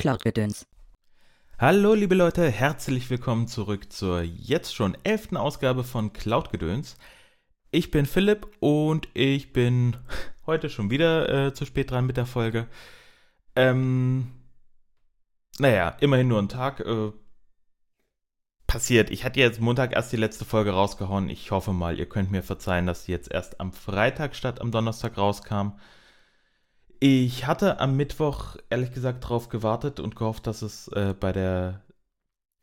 Cloud-Gedöns. Hallo liebe Leute, herzlich willkommen zurück zur jetzt schon elften Ausgabe von Cloud-Gedöns. Ich bin Philipp und ich bin heute schon wieder äh, zu spät dran mit der Folge. Ähm, naja, immerhin nur ein Tag. Äh, passiert. Ich hatte jetzt Montag erst die letzte Folge rausgehauen. Ich hoffe mal, ihr könnt mir verzeihen, dass sie jetzt erst am Freitag statt am Donnerstag rauskam. Ich hatte am Mittwoch ehrlich gesagt darauf gewartet und gehofft, dass es äh, bei der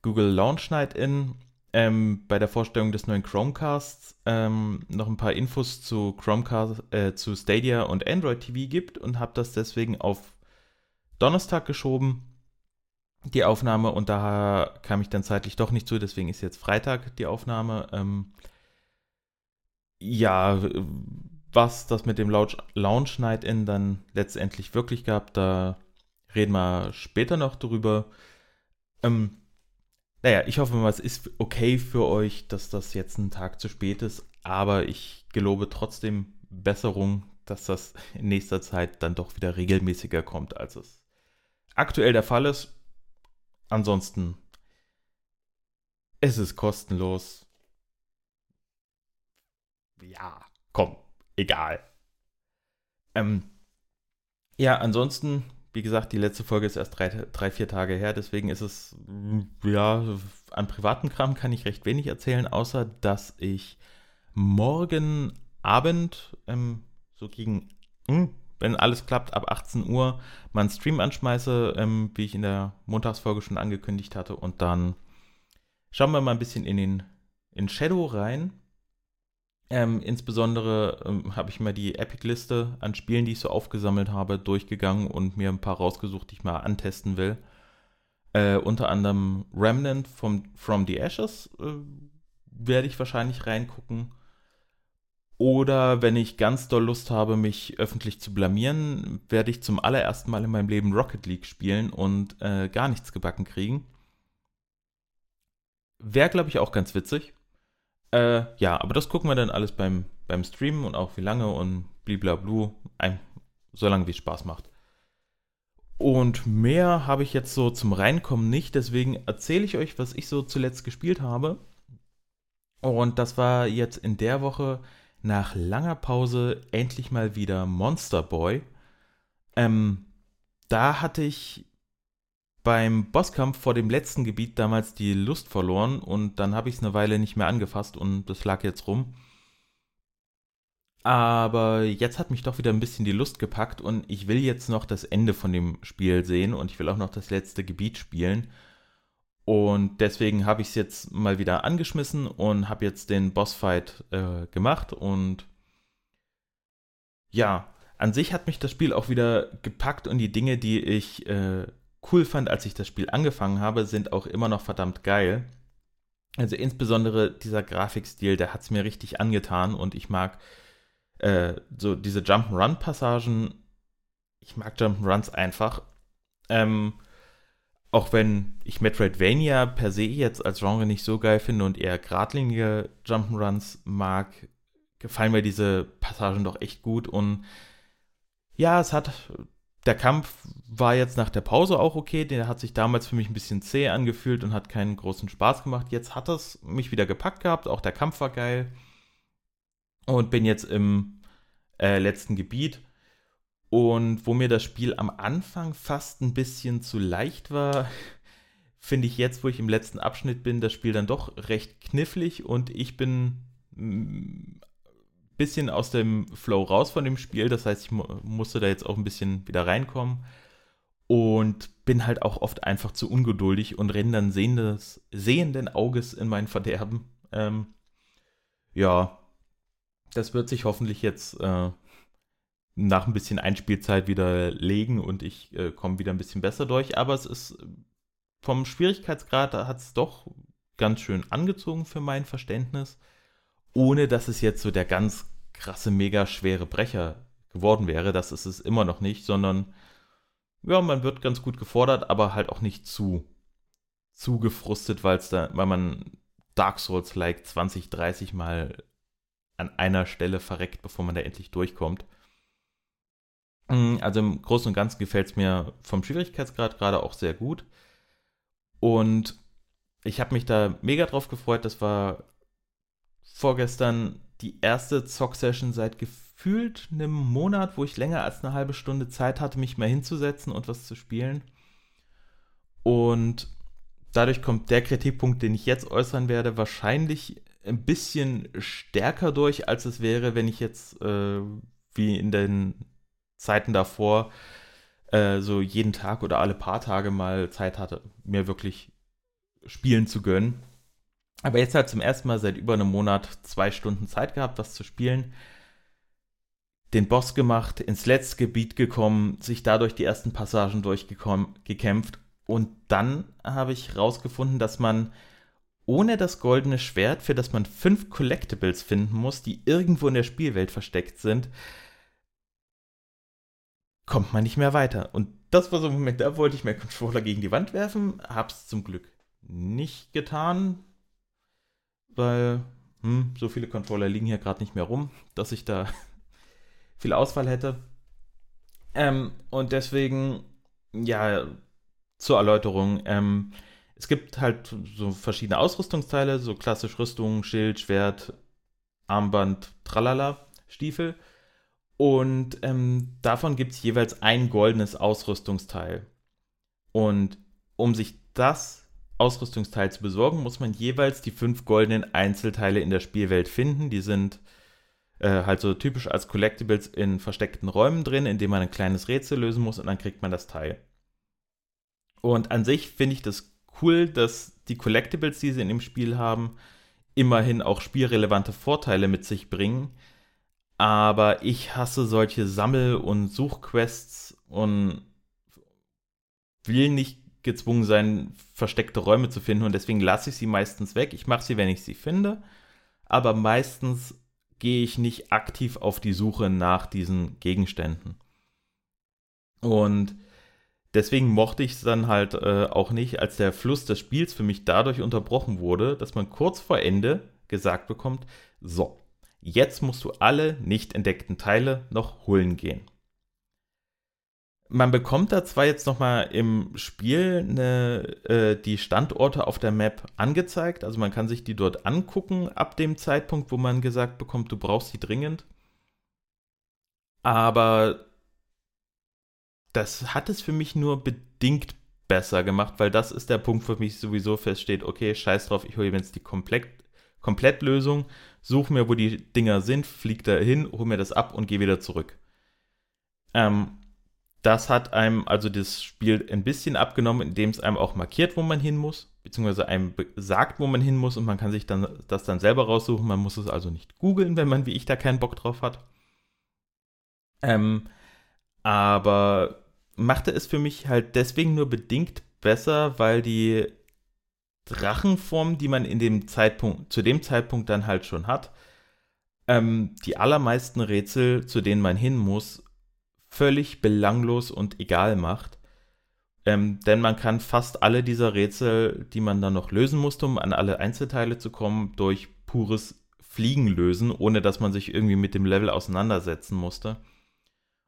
Google Launch Night In, ähm, bei der Vorstellung des neuen Chromecasts, ähm, noch ein paar Infos zu Chromecast, äh, zu Stadia und Android TV gibt und habe das deswegen auf Donnerstag geschoben, die Aufnahme, und da kam ich dann zeitlich doch nicht zu, deswegen ist jetzt Freitag die Aufnahme. Ähm, ja, was das mit dem Lounge Night In dann letztendlich wirklich gab, da reden wir später noch drüber. Ähm, naja, ich hoffe mal, es ist okay für euch, dass das jetzt ein Tag zu spät ist, aber ich gelobe trotzdem Besserung, dass das in nächster Zeit dann doch wieder regelmäßiger kommt, als es aktuell der Fall ist. Ansonsten, es ist kostenlos. Ja, komm, egal. Ähm, ja, ansonsten, wie gesagt, die letzte Folge ist erst drei, drei, vier Tage her, deswegen ist es, ja, an privaten Kram kann ich recht wenig erzählen, außer dass ich morgen Abend, ähm, so gegen, hm, wenn alles klappt, ab 18 Uhr mal einen Stream anschmeiße, ähm, wie ich in der Montagsfolge schon angekündigt hatte, und dann schauen wir mal ein bisschen in den in Shadow rein ähm, insbesondere ähm, habe ich mal die Epic-Liste an Spielen, die ich so aufgesammelt habe, durchgegangen und mir ein paar rausgesucht, die ich mal antesten will. Äh, unter anderem Remnant vom, From the Ashes äh, werde ich wahrscheinlich reingucken. Oder wenn ich ganz doll Lust habe, mich öffentlich zu blamieren, werde ich zum allerersten Mal in meinem Leben Rocket League spielen und äh, gar nichts gebacken kriegen. Wäre, glaube ich, auch ganz witzig. Äh, ja, aber das gucken wir dann alles beim, beim Streamen und auch wie lange und bliblablu, ein, solange wie es Spaß macht. Und mehr habe ich jetzt so zum Reinkommen nicht, deswegen erzähle ich euch, was ich so zuletzt gespielt habe. Und das war jetzt in der Woche nach langer Pause endlich mal wieder Monster Boy. Ähm, da hatte ich beim Bosskampf vor dem letzten Gebiet damals die Lust verloren und dann habe ich es eine Weile nicht mehr angefasst und das lag jetzt rum. Aber jetzt hat mich doch wieder ein bisschen die Lust gepackt und ich will jetzt noch das Ende von dem Spiel sehen und ich will auch noch das letzte Gebiet spielen. Und deswegen habe ich es jetzt mal wieder angeschmissen und habe jetzt den Bossfight äh, gemacht und ja, an sich hat mich das Spiel auch wieder gepackt und die Dinge, die ich äh, cool fand, als ich das Spiel angefangen habe, sind auch immer noch verdammt geil. Also insbesondere dieser Grafikstil, der hat es mir richtig angetan und ich mag äh, so diese Jump'n'Run-Passagen. Ich mag Jump'n'Runs einfach. Ähm, auch wenn ich Metroidvania per se jetzt als Genre nicht so geil finde und eher geradlinige Jump'n'Runs mag, gefallen mir diese Passagen doch echt gut und ja, es hat der Kampf war jetzt nach der Pause auch okay. Der hat sich damals für mich ein bisschen zäh angefühlt und hat keinen großen Spaß gemacht. Jetzt hat es mich wieder gepackt gehabt. Auch der Kampf war geil. Und bin jetzt im äh, letzten Gebiet. Und wo mir das Spiel am Anfang fast ein bisschen zu leicht war, finde ich jetzt, wo ich im letzten Abschnitt bin, das Spiel dann doch recht knifflig und ich bin bisschen aus dem Flow raus von dem Spiel. Das heißt, ich mu musste da jetzt auch ein bisschen wieder reinkommen. Und bin halt auch oft einfach zu ungeduldig und renne dann sehendes, sehenden Auges in mein Verderben. Ähm, ja, das wird sich hoffentlich jetzt äh, nach ein bisschen Einspielzeit wieder legen und ich äh, komme wieder ein bisschen besser durch. Aber es ist vom Schwierigkeitsgrad hat es doch ganz schön angezogen für mein Verständnis ohne dass es jetzt so der ganz krasse, mega schwere Brecher geworden wäre. Das ist es immer noch nicht, sondern ja, man wird ganz gut gefordert, aber halt auch nicht zu, zu gefrustet, weil da, weil man Dark Souls like 20, 30 Mal an einer Stelle verreckt, bevor man da endlich durchkommt. Mm, also im Großen und Ganzen gefällt es mir vom Schwierigkeitsgrad gerade auch sehr gut. Und ich habe mich da mega drauf gefreut. Das war vorgestern die erste Zock-Session seit gefühlt einem Monat, wo ich länger als eine halbe Stunde Zeit hatte, mich mal hinzusetzen und was zu spielen. Und dadurch kommt der Kritikpunkt, den ich jetzt äußern werde, wahrscheinlich ein bisschen stärker durch, als es wäre, wenn ich jetzt äh, wie in den Zeiten davor äh, so jeden Tag oder alle paar Tage mal Zeit hatte, mir wirklich spielen zu gönnen. Aber jetzt halt zum ersten Mal seit über einem Monat zwei Stunden Zeit gehabt, was zu spielen. Den Boss gemacht, ins letzte Gebiet gekommen, sich dadurch die ersten Passagen durchgekämpft. Und dann habe ich herausgefunden, dass man ohne das goldene Schwert, für das man fünf Collectibles finden muss, die irgendwo in der Spielwelt versteckt sind, kommt man nicht mehr weiter. Und das war so ein Moment, da wollte ich meinen Controller gegen die Wand werfen, hab's zum Glück nicht getan, weil hm, so viele Controller liegen hier gerade nicht mehr rum, dass ich da viel Auswahl hätte. Ähm, und deswegen, ja, zur Erläuterung, ähm, es gibt halt so verschiedene Ausrüstungsteile, so klassisch Rüstung, Schild, Schwert, Armband, Tralala, Stiefel. Und ähm, davon gibt es jeweils ein goldenes Ausrüstungsteil. Und um sich das Ausrüstungsteil zu besorgen, muss man jeweils die fünf goldenen Einzelteile in der Spielwelt finden. Die sind äh, halt so typisch als Collectibles in versteckten Räumen drin, in denen man ein kleines Rätsel lösen muss und dann kriegt man das Teil. Und an sich finde ich das cool, dass die Collectibles, die sie in dem Spiel haben, immerhin auch spielrelevante Vorteile mit sich bringen. Aber ich hasse solche Sammel- und Suchquests und will nicht gezwungen sein, versteckte Räume zu finden und deswegen lasse ich sie meistens weg. Ich mache sie, wenn ich sie finde, aber meistens gehe ich nicht aktiv auf die Suche nach diesen Gegenständen. Und deswegen mochte ich es dann halt äh, auch nicht, als der Fluss des Spiels für mich dadurch unterbrochen wurde, dass man kurz vor Ende gesagt bekommt, so, jetzt musst du alle nicht entdeckten Teile noch holen gehen. Man bekommt da zwar jetzt nochmal im Spiel eine, äh, die Standorte auf der Map angezeigt, also man kann sich die dort angucken ab dem Zeitpunkt, wo man gesagt bekommt, du brauchst sie dringend. Aber das hat es für mich nur bedingt besser gemacht, weil das ist der Punkt, wo mich sowieso feststeht, okay, scheiß drauf, ich hole jetzt die Komplett Komplettlösung, suche mir, wo die Dinger sind, flieg da hin, hole mir das ab und gehe wieder zurück. Ähm, das hat einem also das Spiel ein bisschen abgenommen, indem es einem auch markiert, wo man hin muss, beziehungsweise einem sagt, wo man hin muss und man kann sich dann das dann selber raussuchen. Man muss es also nicht googeln, wenn man wie ich da keinen Bock drauf hat. Ähm, aber machte es für mich halt deswegen nur bedingt besser, weil die Drachenform, die man in dem Zeitpunkt, zu dem Zeitpunkt dann halt schon hat, ähm, die allermeisten Rätsel, zu denen man hin muss, völlig belanglos und egal macht. Ähm, denn man kann fast alle dieser Rätsel, die man dann noch lösen musste, um an alle Einzelteile zu kommen, durch pures Fliegen lösen, ohne dass man sich irgendwie mit dem Level auseinandersetzen musste.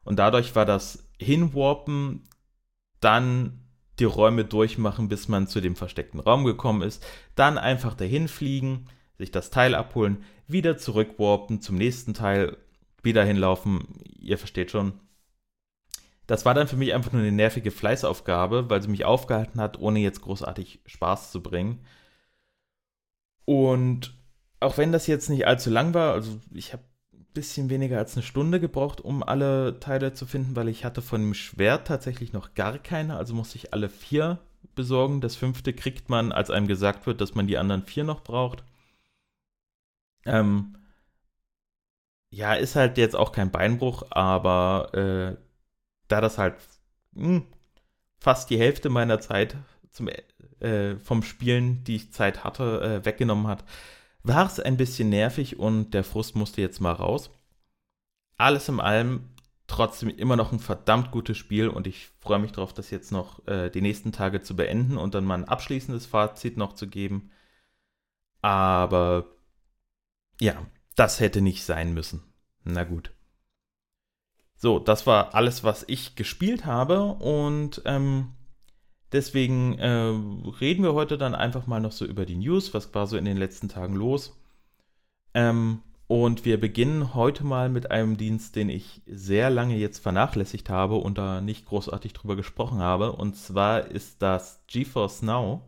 Und dadurch war das Hinwarpen, dann die Räume durchmachen, bis man zu dem versteckten Raum gekommen ist, dann einfach dahin fliegen, sich das Teil abholen, wieder zurückwarpen zum nächsten Teil, wieder hinlaufen. Ihr versteht schon. Das war dann für mich einfach nur eine nervige Fleißaufgabe, weil sie mich aufgehalten hat, ohne jetzt großartig Spaß zu bringen. Und auch wenn das jetzt nicht allzu lang war, also ich habe bisschen weniger als eine Stunde gebraucht, um alle Teile zu finden, weil ich hatte von dem Schwert tatsächlich noch gar keine, also musste ich alle vier besorgen. Das fünfte kriegt man, als einem gesagt wird, dass man die anderen vier noch braucht. Ähm, ja, ist halt jetzt auch kein Beinbruch, aber äh, da das halt mh, hm, fast die Hälfte meiner Zeit zum, äh, vom Spielen, die ich Zeit hatte, äh, weggenommen hat, war es ein bisschen nervig und der Frust musste jetzt mal raus. Alles in allem trotzdem immer noch ein verdammt gutes Spiel und ich freue mich darauf, das jetzt noch äh, die nächsten Tage zu beenden und dann mal ein abschließendes Fazit noch zu geben. Aber ja, das hätte nicht sein müssen. Na gut. So, das war alles, was ich gespielt habe und ähm, deswegen äh, reden wir heute dann einfach mal noch so über die News, was war so in den letzten Tagen los. Ähm, und wir beginnen heute mal mit einem Dienst, den ich sehr lange jetzt vernachlässigt habe und da nicht großartig drüber gesprochen habe. Und zwar ist das GeForce Now.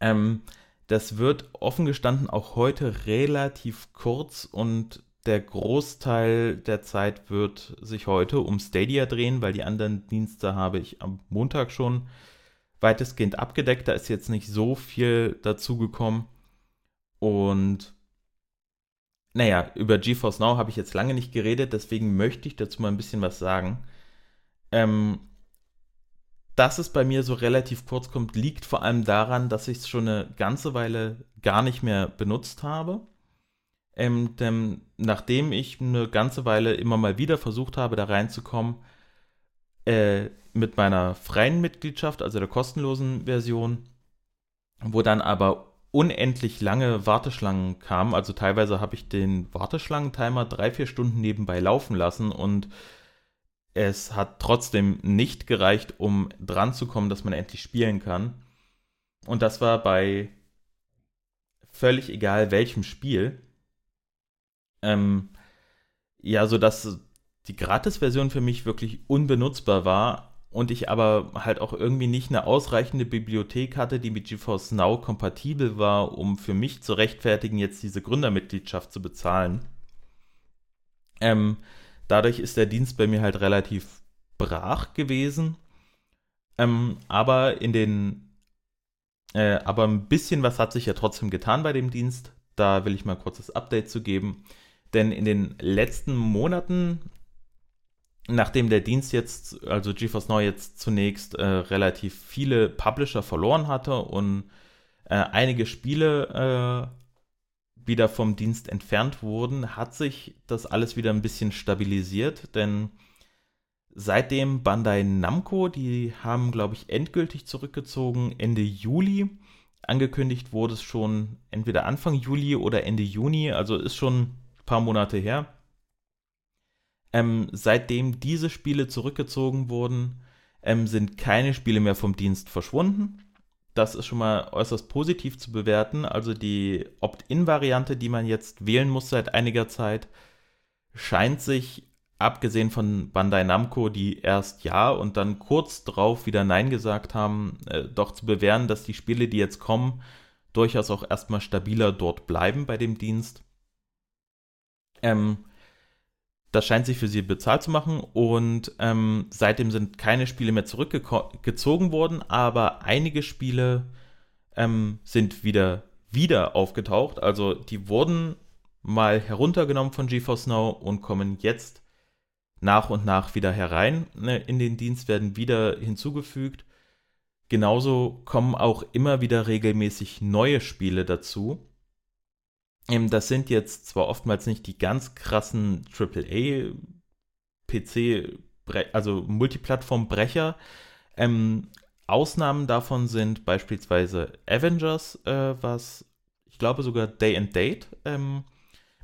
Ähm, das wird offen gestanden auch heute relativ kurz und der Großteil der Zeit wird sich heute um Stadia drehen, weil die anderen Dienste habe ich am Montag schon weitestgehend abgedeckt. Da ist jetzt nicht so viel dazugekommen. Und naja, über GeForce Now habe ich jetzt lange nicht geredet, deswegen möchte ich dazu mal ein bisschen was sagen. Ähm, dass es bei mir so relativ kurz kommt, liegt vor allem daran, dass ich es schon eine ganze Weile gar nicht mehr benutzt habe. Ähm, denn nachdem ich eine ganze Weile immer mal wieder versucht habe, da reinzukommen, äh, mit meiner freien Mitgliedschaft, also der kostenlosen Version, wo dann aber unendlich lange Warteschlangen kamen. Also teilweise habe ich den Warteschlangentimer drei, vier Stunden nebenbei laufen lassen und es hat trotzdem nicht gereicht, um dran zu kommen, dass man endlich spielen kann. Und das war bei völlig egal welchem Spiel. Ähm, ja, so dass die Gratis-Version für mich wirklich unbenutzbar war und ich aber halt auch irgendwie nicht eine ausreichende Bibliothek hatte, die mit GeForce Now kompatibel war, um für mich zu rechtfertigen, jetzt diese Gründermitgliedschaft zu bezahlen. Ähm, Dadurch ist der Dienst bei mir halt relativ brach gewesen. Ähm, aber in den, äh, aber ein bisschen was hat sich ja trotzdem getan bei dem Dienst. Da will ich mal kurz das Update zu geben. Denn in den letzten Monaten, nachdem der Dienst jetzt, also GeForce Now jetzt zunächst äh, relativ viele Publisher verloren hatte und äh, einige Spiele äh, wieder vom Dienst entfernt wurden, hat sich das alles wieder ein bisschen stabilisiert, denn seitdem Bandai Namco, die haben, glaube ich, endgültig zurückgezogen Ende Juli. Angekündigt wurde es schon entweder Anfang Juli oder Ende Juni, also ist schon paar Monate her. Ähm, seitdem diese Spiele zurückgezogen wurden, ähm, sind keine Spiele mehr vom Dienst verschwunden. Das ist schon mal äußerst positiv zu bewerten. Also die Opt-in-Variante, die man jetzt wählen muss seit einiger Zeit, scheint sich, abgesehen von Bandai Namco, die erst Ja und dann kurz drauf wieder Nein gesagt haben, äh, doch zu bewähren, dass die Spiele, die jetzt kommen, durchaus auch erstmal stabiler dort bleiben bei dem Dienst. Ähm, das scheint sich für sie bezahlt zu machen und ähm, seitdem sind keine Spiele mehr zurückgezogen worden, aber einige Spiele ähm, sind wieder, wieder aufgetaucht. Also die wurden mal heruntergenommen von GeForce Now und kommen jetzt nach und nach wieder herein. Ne, in den Dienst werden wieder hinzugefügt. Genauso kommen auch immer wieder regelmäßig neue Spiele dazu. Ähm, das sind jetzt zwar oftmals nicht die ganz krassen AAA PC, also Multiplattform-Brecher. Ähm, Ausnahmen davon sind beispielsweise Avengers, äh, was ich glaube sogar Day and Date ähm,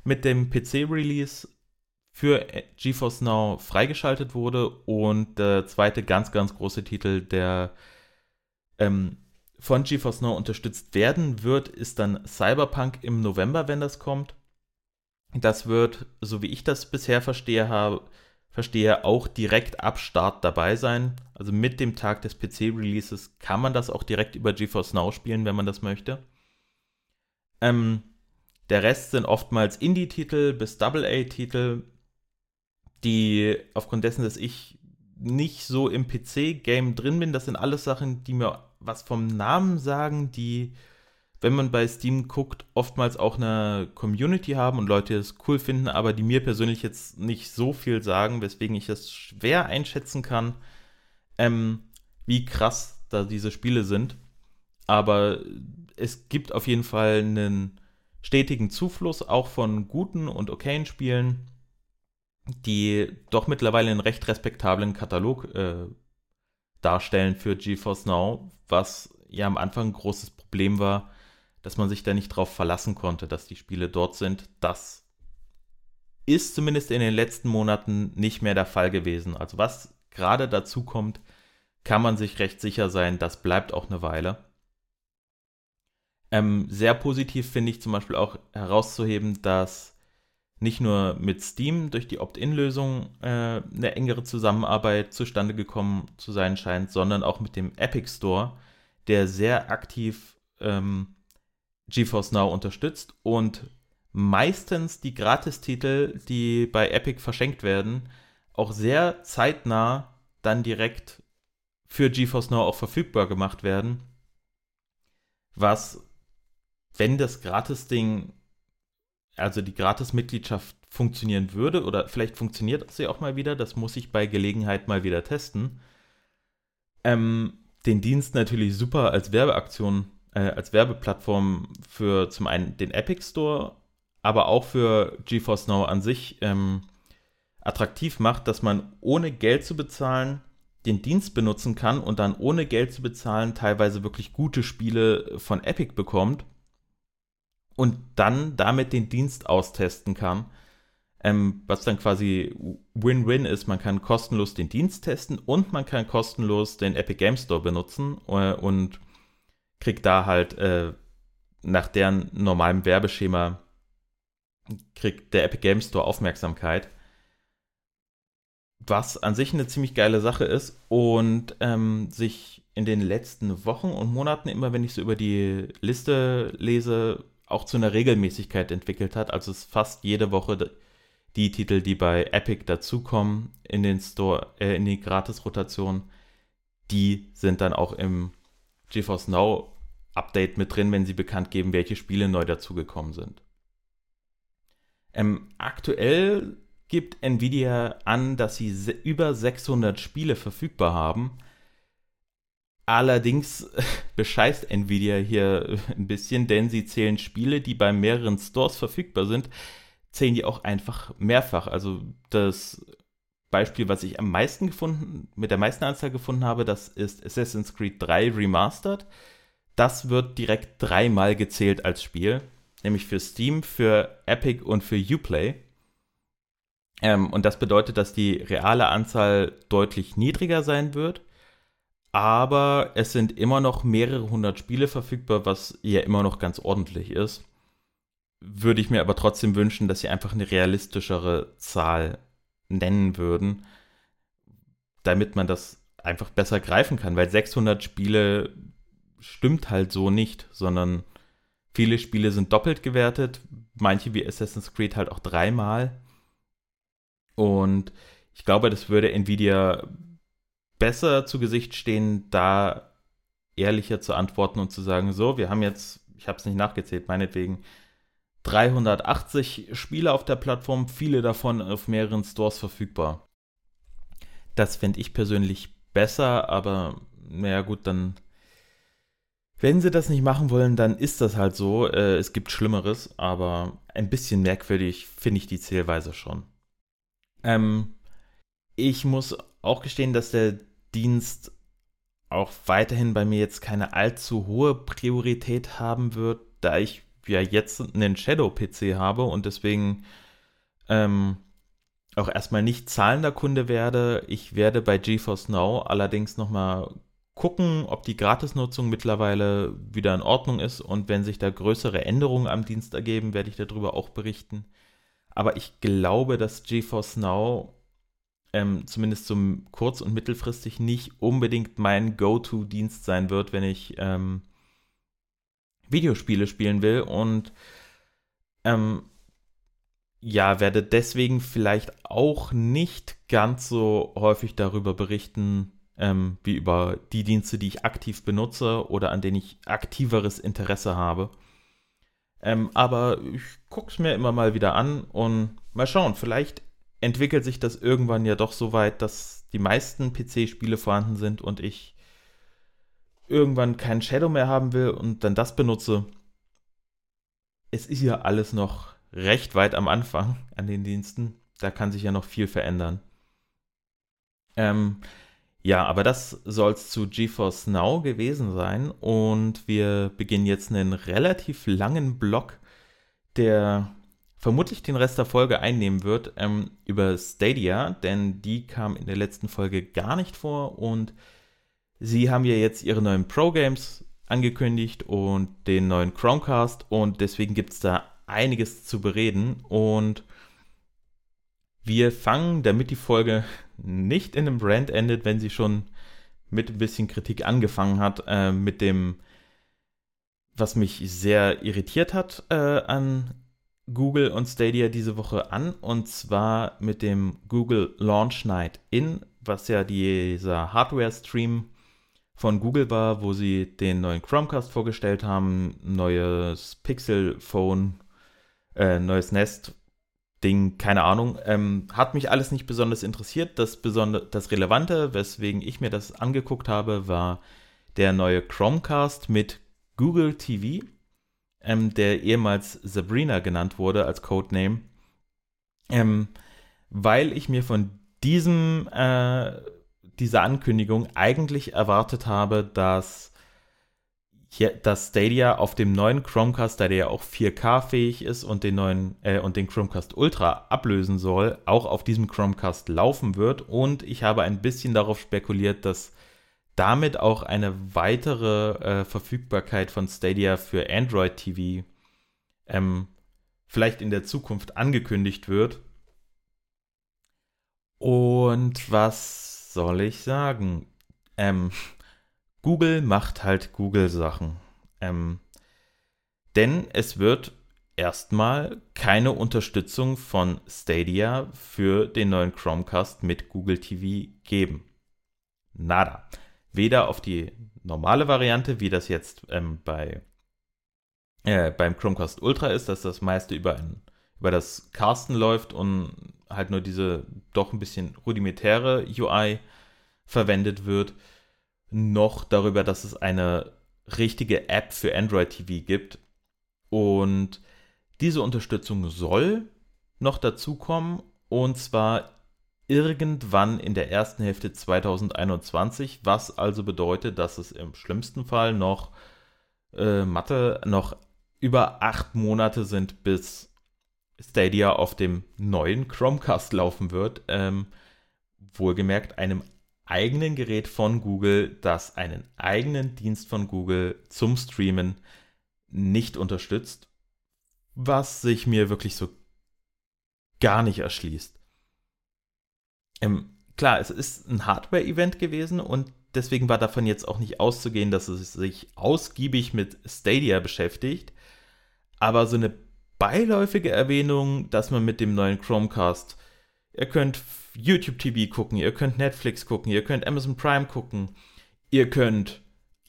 mit dem PC-Release für GeForce Now freigeschaltet wurde und der zweite ganz, ganz große Titel, der ähm, von GeForce Now unterstützt werden wird, ist dann Cyberpunk im November, wenn das kommt. Das wird, so wie ich das bisher verstehe, habe, verstehe, auch direkt ab Start dabei sein. Also mit dem Tag des PC-Releases kann man das auch direkt über GeForce Now spielen, wenn man das möchte. Ähm, der Rest sind oftmals Indie-Titel bis Double-A-Titel, die aufgrund dessen, dass ich nicht so im PC-Game drin bin, das sind alles Sachen, die mir was vom Namen sagen, die, wenn man bei Steam guckt, oftmals auch eine Community haben und Leute es cool finden, aber die mir persönlich jetzt nicht so viel sagen, weswegen ich es schwer einschätzen kann, ähm, wie krass da diese Spiele sind. Aber es gibt auf jeden Fall einen stetigen Zufluss auch von guten und okayen Spielen, die doch mittlerweile einen recht respektablen Katalog äh, darstellen für GeForce Now, was ja am Anfang ein großes Problem war, dass man sich da nicht drauf verlassen konnte, dass die Spiele dort sind. Das ist zumindest in den letzten Monaten nicht mehr der Fall gewesen. Also was gerade dazu kommt, kann man sich recht sicher sein, das bleibt auch eine Weile. Ähm, sehr positiv finde ich zum Beispiel auch herauszuheben, dass nicht nur mit Steam durch die Opt-in-Lösung äh, eine engere Zusammenarbeit zustande gekommen zu sein scheint, sondern auch mit dem Epic Store, der sehr aktiv ähm, GeForce Now unterstützt und meistens die Gratistitel, die bei Epic verschenkt werden, auch sehr zeitnah dann direkt für GeForce Now auch verfügbar gemacht werden. Was, wenn das Gratis-Ding, also die Gratis-Mitgliedschaft funktionieren würde, oder vielleicht funktioniert sie auch mal wieder, das muss ich bei Gelegenheit mal wieder testen, ähm, den Dienst natürlich super als Werbeaktion, äh, als Werbeplattform für zum einen den Epic Store aber auch für GeForce Now an sich ähm, attraktiv macht, dass man ohne Geld zu bezahlen den Dienst benutzen kann und dann ohne Geld zu bezahlen teilweise wirklich gute Spiele von Epic bekommt und dann damit den Dienst austesten kann. Ähm, was dann quasi Win-Win ist, man kann kostenlos den Dienst testen und man kann kostenlos den Epic Game Store benutzen äh, und kriegt da halt äh, nach deren normalem Werbeschema kriegt der Epic Games Store Aufmerksamkeit. Was an sich eine ziemlich geile Sache ist und ähm, sich in den letzten Wochen und Monaten, immer wenn ich so über die Liste lese, auch zu einer Regelmäßigkeit entwickelt hat. Also es ist fast jede Woche die Titel, die bei Epic dazukommen in den Store, äh, in die Gratis-Rotation, die sind dann auch im GeForce Now Update mit drin, wenn sie bekannt geben, welche Spiele neu dazugekommen sind. Ähm, aktuell gibt Nvidia an, dass sie über 600 Spiele verfügbar haben. Allerdings bescheißt Nvidia hier ein bisschen, denn sie zählen Spiele, die bei mehreren Stores verfügbar sind, zählen die auch einfach mehrfach. Also das Beispiel, was ich am meisten gefunden, mit der meisten Anzahl gefunden habe, das ist Assassin's Creed 3 Remastered. Das wird direkt dreimal gezählt als Spiel nämlich für Steam, für Epic und für Uplay. Ähm, und das bedeutet, dass die reale Anzahl deutlich niedriger sein wird. Aber es sind immer noch mehrere hundert Spiele verfügbar, was ja immer noch ganz ordentlich ist. Würde ich mir aber trotzdem wünschen, dass sie einfach eine realistischere Zahl nennen würden, damit man das einfach besser greifen kann, weil 600 Spiele stimmt halt so nicht, sondern Viele Spiele sind doppelt gewertet, manche wie Assassin's Creed halt auch dreimal. Und ich glaube, das würde Nvidia besser zu Gesicht stehen, da ehrlicher zu antworten und zu sagen, so, wir haben jetzt, ich habe es nicht nachgezählt, meinetwegen 380 Spiele auf der Plattform, viele davon auf mehreren Stores verfügbar. Das fände ich persönlich besser, aber naja gut, dann wenn sie das nicht machen wollen, dann ist das halt so. Äh, es gibt Schlimmeres, aber ein bisschen merkwürdig finde ich die Zählweise schon. Ähm, ich muss auch gestehen, dass der Dienst auch weiterhin bei mir jetzt keine allzu hohe Priorität haben wird, da ich ja jetzt einen Shadow-PC habe und deswegen ähm, auch erstmal nicht zahlender Kunde werde. Ich werde bei GeForce Now allerdings nochmal gucken, ob die Gratisnutzung mittlerweile wieder in Ordnung ist und wenn sich da größere Änderungen am Dienst ergeben, werde ich darüber auch berichten. Aber ich glaube, dass GeForce Now ähm, zumindest zum kurz- und mittelfristig nicht unbedingt mein Go-To-Dienst sein wird, wenn ich ähm, Videospiele spielen will und ähm, ja, werde deswegen vielleicht auch nicht ganz so häufig darüber berichten, ähm, wie über die Dienste, die ich aktiv benutze oder an denen ich aktiveres Interesse habe. Ähm, aber ich gucke es mir immer mal wieder an und mal schauen, vielleicht entwickelt sich das irgendwann ja doch so weit, dass die meisten PC-Spiele vorhanden sind und ich irgendwann keinen Shadow mehr haben will und dann das benutze. Es ist ja alles noch recht weit am Anfang an den Diensten. Da kann sich ja noch viel verändern. Ähm, ja, aber das soll es zu GeForce Now gewesen sein und wir beginnen jetzt einen relativ langen Block, der vermutlich den Rest der Folge einnehmen wird, ähm, über Stadia, denn die kam in der letzten Folge gar nicht vor und sie haben ja jetzt ihre neuen Pro-Games angekündigt und den neuen Chromecast und deswegen gibt es da einiges zu bereden und wir fangen, damit die Folge nicht in einem Brand endet, wenn sie schon mit ein bisschen Kritik angefangen hat, äh, mit dem, was mich sehr irritiert hat äh, an Google und Stadia diese Woche an, und zwar mit dem Google Launch Night In, was ja dieser Hardware-Stream von Google war, wo sie den neuen Chromecast vorgestellt haben, neues Pixel Phone, äh, neues Nest Ding, keine Ahnung. Ähm, hat mich alles nicht besonders interessiert. Das, besonder das Relevante, weswegen ich mir das angeguckt habe, war der neue Chromecast mit Google TV, ähm, der ehemals Sabrina genannt wurde als Codename. Ähm, weil ich mir von diesem äh, dieser Ankündigung eigentlich erwartet habe, dass, hier, dass Stadia auf dem neuen Chromecast, da der ja auch 4K-fähig ist und den neuen äh, und den Chromecast Ultra ablösen soll, auch auf diesem Chromecast laufen wird. Und ich habe ein bisschen darauf spekuliert, dass damit auch eine weitere äh, Verfügbarkeit von Stadia für Android TV ähm, vielleicht in der Zukunft angekündigt wird. Und was soll ich sagen? Ähm, Google macht halt Google-Sachen. Ähm, denn es wird erstmal keine Unterstützung von Stadia für den neuen Chromecast mit Google TV geben. Nada. Weder auf die normale Variante, wie das jetzt ähm, bei, äh, beim Chromecast Ultra ist, dass das meiste über, ein, über das Casten läuft und halt nur diese doch ein bisschen rudimentäre UI verwendet wird, noch darüber, dass es eine richtige App für Android TV gibt. Und diese Unterstützung soll noch dazukommen und zwar irgendwann in der ersten Hälfte 2021, was also bedeutet, dass es im schlimmsten Fall noch äh, Mathe noch über acht Monate sind, bis Stadia auf dem neuen Chromecast laufen wird. Ähm, wohlgemerkt einem eigenen Gerät von Google, das einen eigenen Dienst von Google zum Streamen nicht unterstützt, was sich mir wirklich so gar nicht erschließt. Ähm, klar, es ist ein Hardware-Event gewesen und deswegen war davon jetzt auch nicht auszugehen, dass es sich ausgiebig mit Stadia beschäftigt, aber so eine beiläufige Erwähnung, dass man mit dem neuen Chromecast, ihr könnt YouTube TV gucken, ihr könnt Netflix gucken, ihr könnt Amazon Prime gucken, ihr könnt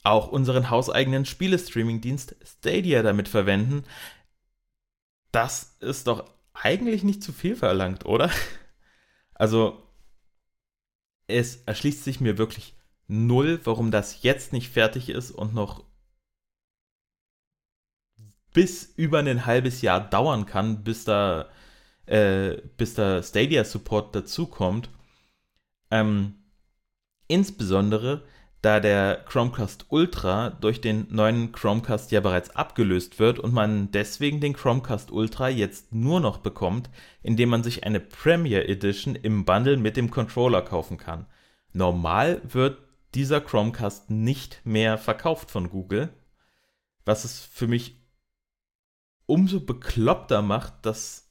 auch unseren hauseigenen Spielestreaming-Dienst Stadia damit verwenden. Das ist doch eigentlich nicht zu viel verlangt, oder? Also, es erschließt sich mir wirklich null, warum das jetzt nicht fertig ist und noch bis über ein halbes Jahr dauern kann, bis da, äh, bis da Stadia Support dazukommt. Ähm, insbesondere, da der Chromecast Ultra durch den neuen Chromecast ja bereits abgelöst wird und man deswegen den Chromecast Ultra jetzt nur noch bekommt, indem man sich eine Premier Edition im Bundle mit dem Controller kaufen kann. Normal wird dieser Chromecast nicht mehr verkauft von Google, was es für mich umso bekloppter macht, dass,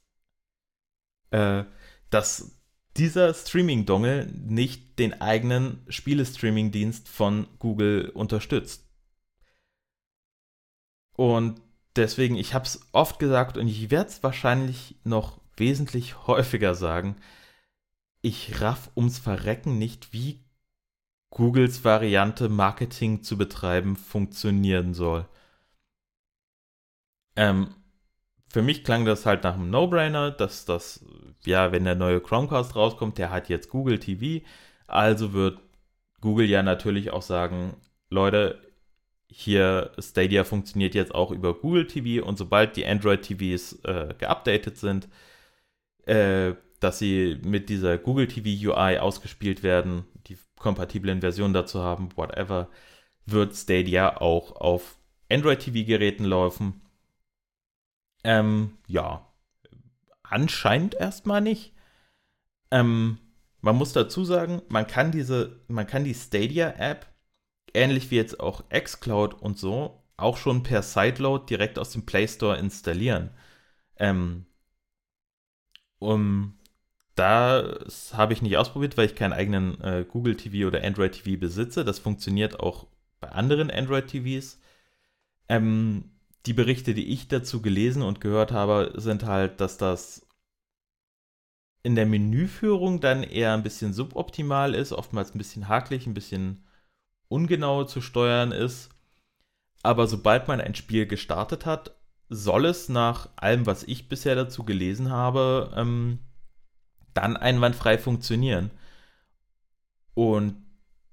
äh, dass dieser Streaming-Dongle nicht den eigenen Spiele-Streaming-Dienst von Google unterstützt. Und deswegen, ich habe es oft gesagt und ich werde es wahrscheinlich noch wesentlich häufiger sagen, ich raff ums Verrecken nicht, wie Googles Variante Marketing zu betreiben funktionieren soll. Ähm, für mich klang das halt nach einem No-Brainer, dass das, ja, wenn der neue Chromecast rauskommt, der hat jetzt Google TV, also wird Google ja natürlich auch sagen, Leute, hier Stadia funktioniert jetzt auch über Google TV und sobald die Android TVs äh, geupdatet sind, äh, dass sie mit dieser Google TV UI ausgespielt werden, die kompatiblen Versionen dazu haben, whatever, wird Stadia auch auf Android TV Geräten laufen ähm, ja, anscheinend erstmal nicht. Ähm, man muss dazu sagen, man kann diese, man kann die Stadia-App, ähnlich wie jetzt auch xCloud und so, auch schon per Sideload direkt aus dem Play Store installieren. Ähm, um, das habe ich nicht ausprobiert, weil ich keinen eigenen äh, Google TV oder Android TV besitze. Das funktioniert auch bei anderen Android TVs. Ähm, die Berichte, die ich dazu gelesen und gehört habe, sind halt, dass das in der Menüführung dann eher ein bisschen suboptimal ist, oftmals ein bisschen hakelig, ein bisschen ungenau zu steuern ist. Aber sobald man ein Spiel gestartet hat, soll es nach allem, was ich bisher dazu gelesen habe, ähm, dann einwandfrei funktionieren. Und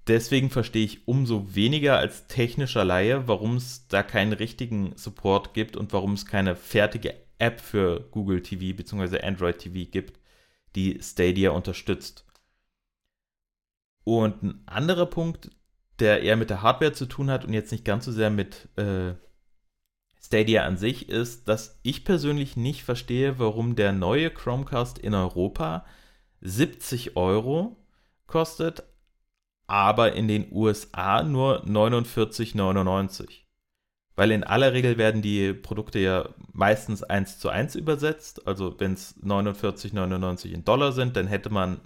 deswegen verstehe ich umso weniger als technischer Laie, warum es da keinen richtigen Support gibt und warum es keine fertige App für Google TV bzw. Android TV gibt, die Stadia unterstützt. Und ein anderer Punkt, der eher mit der Hardware zu tun hat und jetzt nicht ganz so sehr mit äh, Stadia an sich, ist, dass ich persönlich nicht verstehe, warum der neue Chromecast in Europa 70 Euro kostet, aber in den USA nur 49,99. Weil in aller Regel werden die Produkte ja meistens eins zu eins übersetzt. Also wenn es 49,99 in Dollar sind, dann hätte man,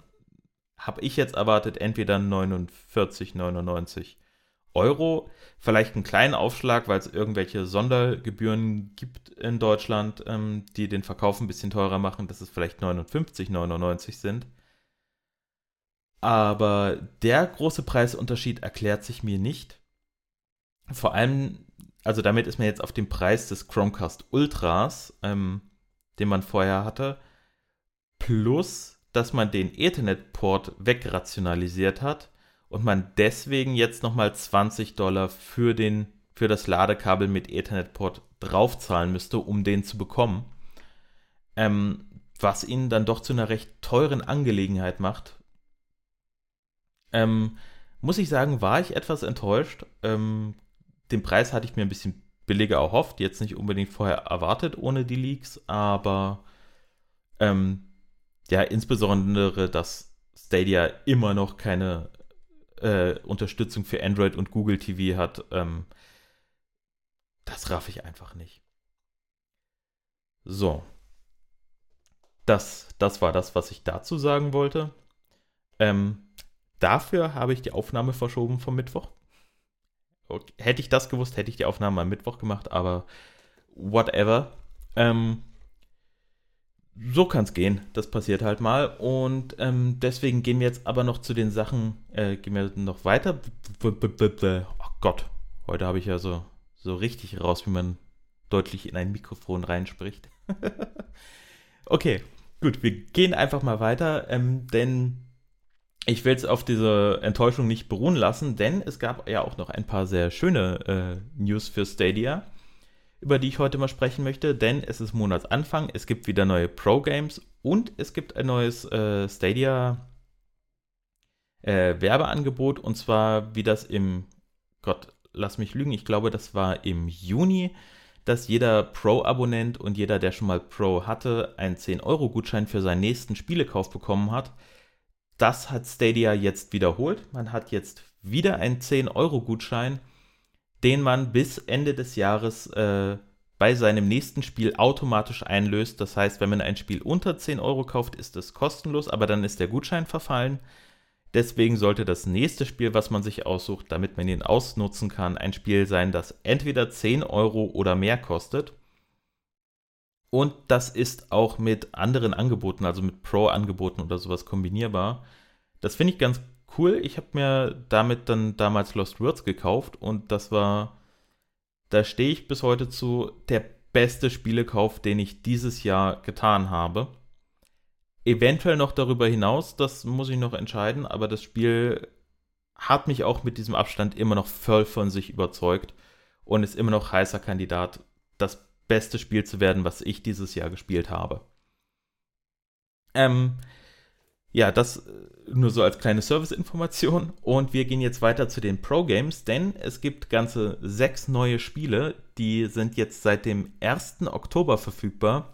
habe ich jetzt erwartet, entweder 49,99 Euro, vielleicht einen kleinen Aufschlag, weil es irgendwelche Sondergebühren gibt in Deutschland, ähm, die den Verkauf ein bisschen teurer machen, dass es vielleicht 59,99 sind. Aber der große Preisunterschied erklärt sich mir nicht. Vor allem, also damit ist man jetzt auf dem Preis des Chromecast Ultras, ähm, den man vorher hatte, plus, dass man den Ethernet-Port wegrationalisiert hat und man deswegen jetzt nochmal 20 Dollar für, den, für das Ladekabel mit Ethernet-Port draufzahlen müsste, um den zu bekommen. Ähm, was ihn dann doch zu einer recht teuren Angelegenheit macht, ähm, muss ich sagen, war ich etwas enttäuscht. Ähm, den Preis hatte ich mir ein bisschen billiger erhofft, jetzt nicht unbedingt vorher erwartet ohne die Leaks, aber ähm, ja, insbesondere, dass Stadia immer noch keine äh, Unterstützung für Android und Google TV hat, ähm, das raff ich einfach nicht. So. Das, das war das, was ich dazu sagen wollte. Ähm, Dafür habe ich die Aufnahme verschoben vom Mittwoch. Okay. Hätte ich das gewusst, hätte ich die Aufnahme am Mittwoch gemacht, aber whatever. Ähm, so kann es gehen. Das passiert halt mal. Und ähm, deswegen gehen wir jetzt aber noch zu den Sachen, äh, gehen wir noch weiter. Oh Gott, heute habe ich ja so, so richtig raus, wie man deutlich in ein Mikrofon reinspricht. okay, gut, wir gehen einfach mal weiter, ähm, denn ich will es auf diese Enttäuschung nicht beruhen lassen, denn es gab ja auch noch ein paar sehr schöne äh, News für Stadia, über die ich heute mal sprechen möchte, denn es ist Monatsanfang, es gibt wieder neue Pro-Games und es gibt ein neues äh, Stadia äh, Werbeangebot und zwar wie das im, Gott, lass mich lügen, ich glaube, das war im Juni, dass jeder Pro-Abonnent und jeder, der schon mal Pro hatte, einen 10-Euro-Gutschein für seinen nächsten Spielekauf bekommen hat das hat Stadia jetzt wiederholt. Man hat jetzt wieder einen 10-Euro-Gutschein, den man bis Ende des Jahres äh, bei seinem nächsten Spiel automatisch einlöst. Das heißt, wenn man ein Spiel unter 10 Euro kauft, ist es kostenlos, aber dann ist der Gutschein verfallen. Deswegen sollte das nächste Spiel, was man sich aussucht, damit man ihn ausnutzen kann, ein Spiel sein, das entweder 10 Euro oder mehr kostet. Und das ist auch mit anderen Angeboten, also mit Pro-Angeboten oder sowas kombinierbar. Das finde ich ganz cool. Ich habe mir damit dann damals Lost Words gekauft und das war, da stehe ich bis heute zu, der beste Spielekauf, den ich dieses Jahr getan habe. Eventuell noch darüber hinaus, das muss ich noch entscheiden, aber das Spiel hat mich auch mit diesem Abstand immer noch voll von sich überzeugt und ist immer noch heißer Kandidat, das beste Spiel zu werden, was ich dieses Jahr gespielt habe. Ähm, ja, das äh, nur so als kleine Service-Information. Und wir gehen jetzt weiter zu den Pro-Games, denn es gibt ganze sechs neue Spiele, die sind jetzt seit dem 1. Oktober verfügbar.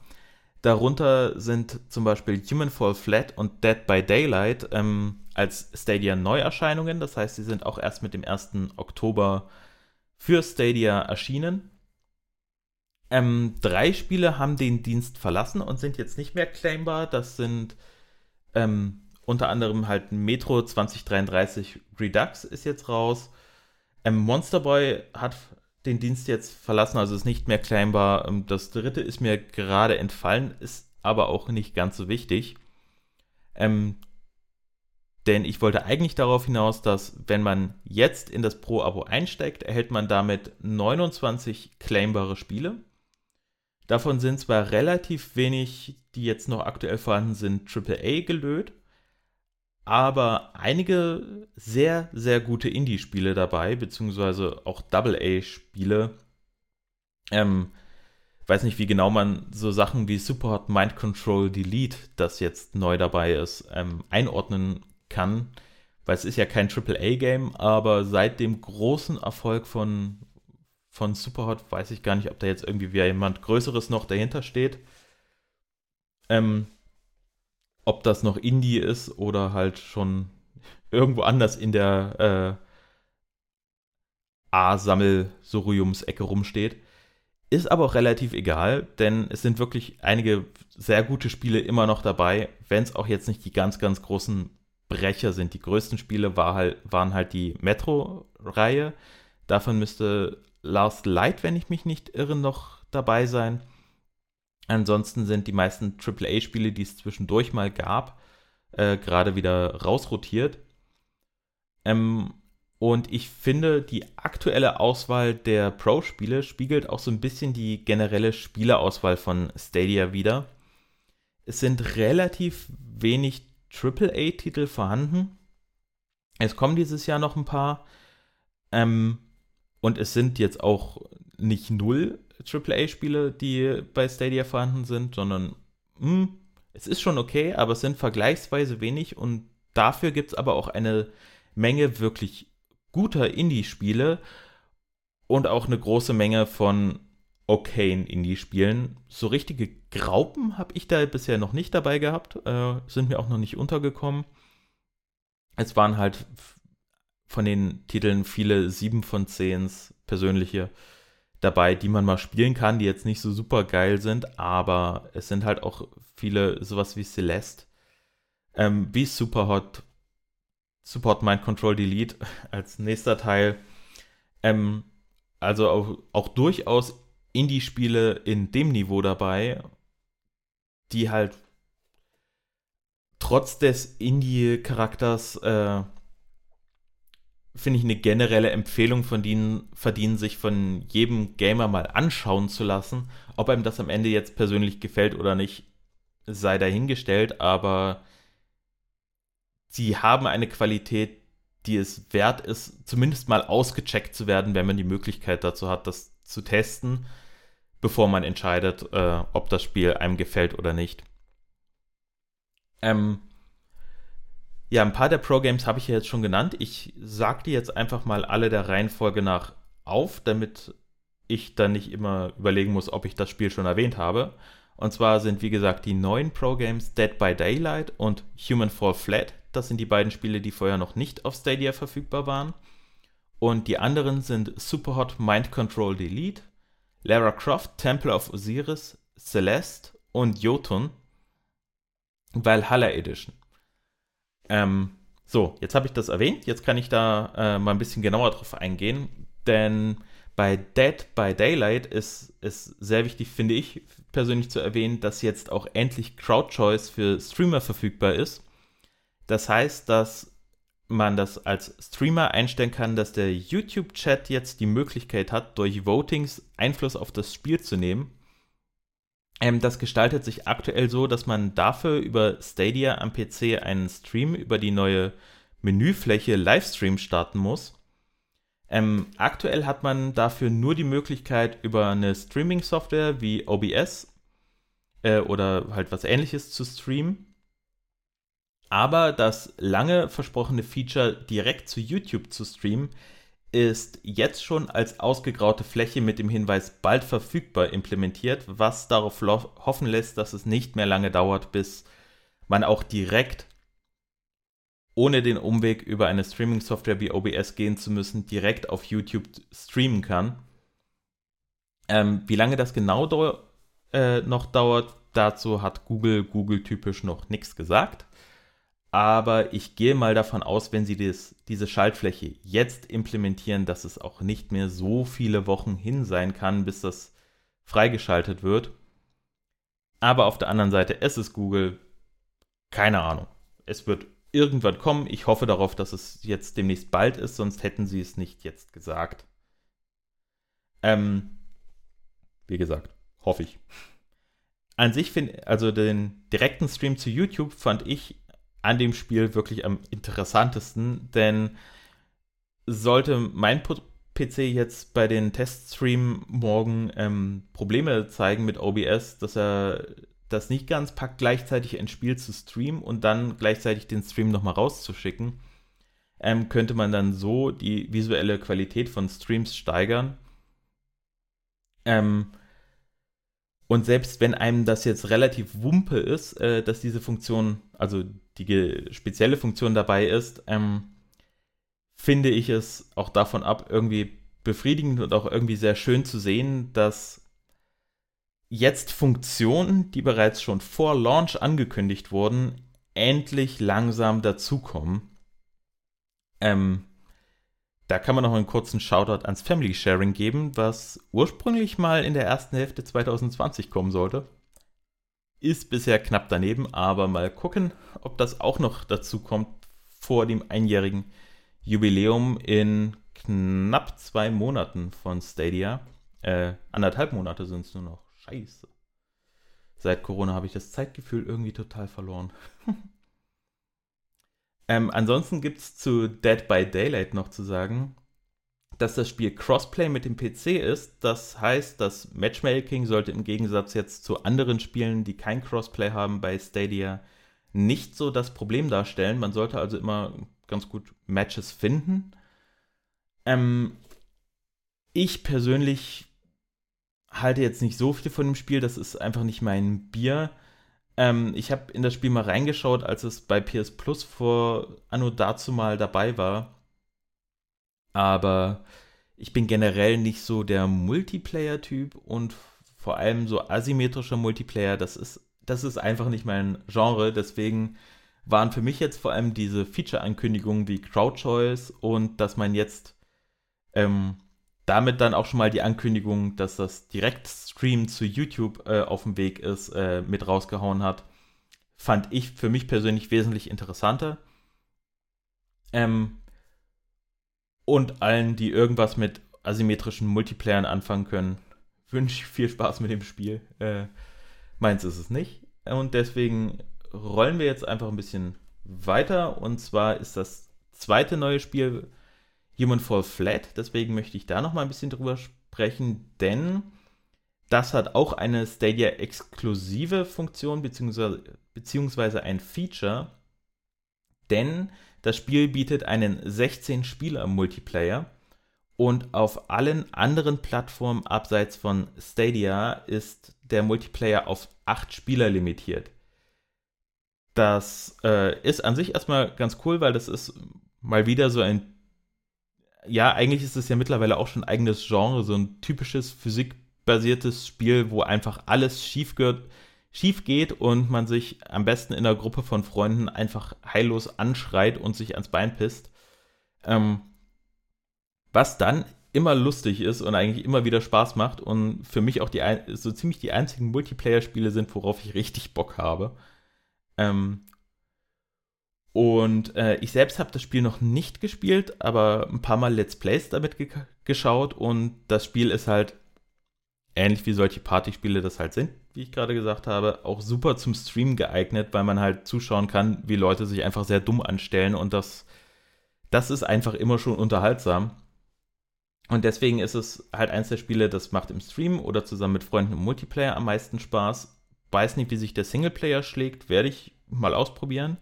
Darunter sind zum Beispiel Human Fall Flat und Dead by Daylight ähm, als Stadia Neuerscheinungen. Das heißt, sie sind auch erst mit dem 1. Oktober für Stadia erschienen. Ähm, drei Spiele haben den Dienst verlassen und sind jetzt nicht mehr claimbar. Das sind ähm, unter anderem halt Metro 2033 Redux ist jetzt raus. Ähm, Monster Boy hat den Dienst jetzt verlassen, also ist nicht mehr claimbar. Ähm, das dritte ist mir gerade entfallen, ist aber auch nicht ganz so wichtig. Ähm, denn ich wollte eigentlich darauf hinaus, dass wenn man jetzt in das Pro-Abo einsteigt, erhält man damit 29 claimbare Spiele. Davon sind zwar relativ wenig, die jetzt noch aktuell vorhanden sind, AAA gelöt, aber einige sehr, sehr gute Indie-Spiele dabei, beziehungsweise auch Double-A-Spiele. Ähm, weiß nicht, wie genau man so Sachen wie Superhot Mind Control Delete, das jetzt neu dabei ist, ähm, einordnen kann. Weil es ist ja kein AAA-Game, aber seit dem großen Erfolg von, von Superhot weiß ich gar nicht, ob da jetzt irgendwie wie jemand Größeres noch dahinter steht. Ähm, ob das noch Indie ist oder halt schon irgendwo anders in der äh, A-Sammelsuriums-Ecke rumsteht. Ist aber auch relativ egal, denn es sind wirklich einige sehr gute Spiele immer noch dabei, wenn es auch jetzt nicht die ganz, ganz großen Brecher sind. Die größten Spiele war halt, waren halt die Metro-Reihe. Davon müsste Last Light, wenn ich mich nicht irre, noch dabei sein. Ansonsten sind die meisten AAA-Spiele, die es zwischendurch mal gab, äh, gerade wieder rausrotiert. Ähm, und ich finde, die aktuelle Auswahl der Pro-Spiele spiegelt auch so ein bisschen die generelle Spieleauswahl von Stadia wider. Es sind relativ wenig AAA-Titel vorhanden. Es kommen dieses Jahr noch ein paar. Ähm, und es sind jetzt auch nicht null AAA-Spiele, die bei Stadia vorhanden sind, sondern mh, hm, es ist schon okay, aber es sind vergleichsweise wenig und dafür gibt es aber auch eine Menge wirklich guter Indie-Spiele und auch eine große Menge von okayen Indie-Spielen. So richtige Graupen habe ich da bisher noch nicht dabei gehabt, äh, sind mir auch noch nicht untergekommen. Es waren halt von den Titeln viele 7 von 10 persönliche dabei, die man mal spielen kann, die jetzt nicht so super geil sind, aber es sind halt auch viele sowas wie Celeste, ähm, wie Superhot, Support Mind Control Delete als nächster Teil. Ähm, also auch, auch durchaus Indie-Spiele in dem Niveau dabei, die halt trotz des Indie-Charakters äh, finde ich, eine generelle Empfehlung von denen verdienen, sich von jedem Gamer mal anschauen zu lassen. Ob einem das am Ende jetzt persönlich gefällt oder nicht, sei dahingestellt, aber sie haben eine Qualität, die es wert ist, zumindest mal ausgecheckt zu werden, wenn man die Möglichkeit dazu hat, das zu testen, bevor man entscheidet, äh, ob das Spiel einem gefällt oder nicht. Ähm, ja, ein paar der Pro-Games habe ich ja jetzt schon genannt. Ich sage die jetzt einfach mal alle der Reihenfolge nach auf, damit ich dann nicht immer überlegen muss, ob ich das Spiel schon erwähnt habe. Und zwar sind, wie gesagt, die neuen Pro-Games Dead by Daylight und Human Fall Flat. Das sind die beiden Spiele, die vorher noch nicht auf Stadia verfügbar waren. Und die anderen sind Superhot Mind Control Delete, Lara Croft Temple of Osiris, Celeste und Jotun Valhalla Edition. Ähm, so, jetzt habe ich das erwähnt. Jetzt kann ich da äh, mal ein bisschen genauer drauf eingehen. Denn bei Dead by Daylight ist es sehr wichtig, finde ich persönlich zu erwähnen, dass jetzt auch endlich Crowd-Choice für Streamer verfügbar ist. Das heißt, dass man das als Streamer einstellen kann, dass der YouTube-Chat jetzt die Möglichkeit hat, durch Votings Einfluss auf das Spiel zu nehmen. Ähm, das gestaltet sich aktuell so, dass man dafür über Stadia am PC einen Stream über die neue Menüfläche Livestream starten muss. Ähm, aktuell hat man dafür nur die Möglichkeit, über eine Streaming-Software wie OBS äh, oder halt was ähnliches zu streamen. Aber das lange versprochene Feature, direkt zu YouTube zu streamen, ist jetzt schon als ausgegraute Fläche mit dem Hinweis bald verfügbar implementiert, was darauf hoffen lässt, dass es nicht mehr lange dauert, bis man auch direkt ohne den Umweg über eine Streaming-Software wie OBS gehen zu müssen, direkt auf YouTube streamen kann. Ähm, wie lange das genau äh, noch dauert, dazu hat Google Google typisch noch nichts gesagt aber ich gehe mal davon aus, wenn sie das, diese Schaltfläche jetzt implementieren, dass es auch nicht mehr so viele Wochen hin sein kann, bis das freigeschaltet wird. Aber auf der anderen Seite, es ist Google, keine Ahnung. Es wird irgendwann kommen. Ich hoffe darauf, dass es jetzt demnächst bald ist, sonst hätten sie es nicht jetzt gesagt. Ähm, wie gesagt, hoffe ich. An sich finde also den direkten Stream zu YouTube fand ich an dem Spiel wirklich am interessantesten, denn sollte mein PC jetzt bei den Teststream morgen ähm, Probleme zeigen mit OBS, dass er das nicht ganz packt, gleichzeitig ein Spiel zu streamen und dann gleichzeitig den Stream nochmal rauszuschicken, ähm, könnte man dann so die visuelle Qualität von Streams steigern. Ähm, und selbst wenn einem das jetzt relativ wumpe ist, äh, dass diese Funktion, also die spezielle Funktion dabei ist, ähm, finde ich es auch davon ab, irgendwie befriedigend und auch irgendwie sehr schön zu sehen, dass jetzt Funktionen, die bereits schon vor Launch angekündigt wurden, endlich langsam dazukommen. Ähm, da kann man noch einen kurzen Shoutout ans Family Sharing geben, was ursprünglich mal in der ersten Hälfte 2020 kommen sollte. Ist bisher knapp daneben, aber mal gucken, ob das auch noch dazu kommt vor dem einjährigen Jubiläum in knapp zwei Monaten von Stadia. Äh, anderthalb Monate sind es nur noch. Scheiße. Seit Corona habe ich das Zeitgefühl irgendwie total verloren. ähm, ansonsten gibt es zu Dead by Daylight noch zu sagen, dass das Spiel Crossplay mit dem PC ist. Das heißt, das Matchmaking sollte im Gegensatz jetzt zu anderen Spielen, die kein Crossplay haben bei Stadia, nicht so das Problem darstellen. Man sollte also immer ganz gut Matches finden. Ähm, ich persönlich halte jetzt nicht so viel von dem Spiel. Das ist einfach nicht mein Bier. Ähm, ich habe in das Spiel mal reingeschaut, als es bei PS Plus vor Anno dazu mal dabei war aber ich bin generell nicht so der Multiplayer-Typ und vor allem so asymmetrischer Multiplayer, das ist, das ist einfach nicht mein Genre. Deswegen waren für mich jetzt vor allem diese Feature-Ankündigungen wie Crowd Choice und dass man jetzt ähm, damit dann auch schon mal die Ankündigung, dass das Direktstream zu YouTube äh, auf dem Weg ist, äh, mit rausgehauen hat, fand ich für mich persönlich wesentlich interessanter. Ähm, und allen, die irgendwas mit asymmetrischen Multiplayern anfangen können, wünsche ich viel Spaß mit dem Spiel. Äh, meins ist es nicht. Und deswegen rollen wir jetzt einfach ein bisschen weiter. Und zwar ist das zweite neue Spiel Human Fall Flat. Deswegen möchte ich da noch mal ein bisschen drüber sprechen, denn das hat auch eine Stadia-exklusive Funktion beziehungsweise, beziehungsweise ein Feature. Denn das Spiel bietet einen 16-Spieler-Multiplayer und auf allen anderen Plattformen abseits von Stadia ist der Multiplayer auf 8 Spieler limitiert. Das äh, ist an sich erstmal ganz cool, weil das ist mal wieder so ein. Ja, eigentlich ist es ja mittlerweile auch schon ein eigenes Genre, so ein typisches physikbasiertes Spiel, wo einfach alles schief schief geht und man sich am besten in einer Gruppe von Freunden einfach heillos anschreit und sich ans Bein pisst. Ähm, was dann immer lustig ist und eigentlich immer wieder Spaß macht und für mich auch die so ziemlich die einzigen Multiplayer-Spiele sind, worauf ich richtig Bock habe. Ähm, und äh, ich selbst habe das Spiel noch nicht gespielt, aber ein paar Mal Let's Plays damit ge geschaut und das Spiel ist halt ähnlich wie solche Partyspiele das halt sind, wie ich gerade gesagt habe, auch super zum Stream geeignet, weil man halt zuschauen kann, wie Leute sich einfach sehr dumm anstellen und das, das ist einfach immer schon unterhaltsam. Und deswegen ist es halt eins der Spiele, das macht im Stream oder zusammen mit Freunden im Multiplayer am meisten Spaß. Weiß nicht, wie sich der Singleplayer schlägt, werde ich mal ausprobieren.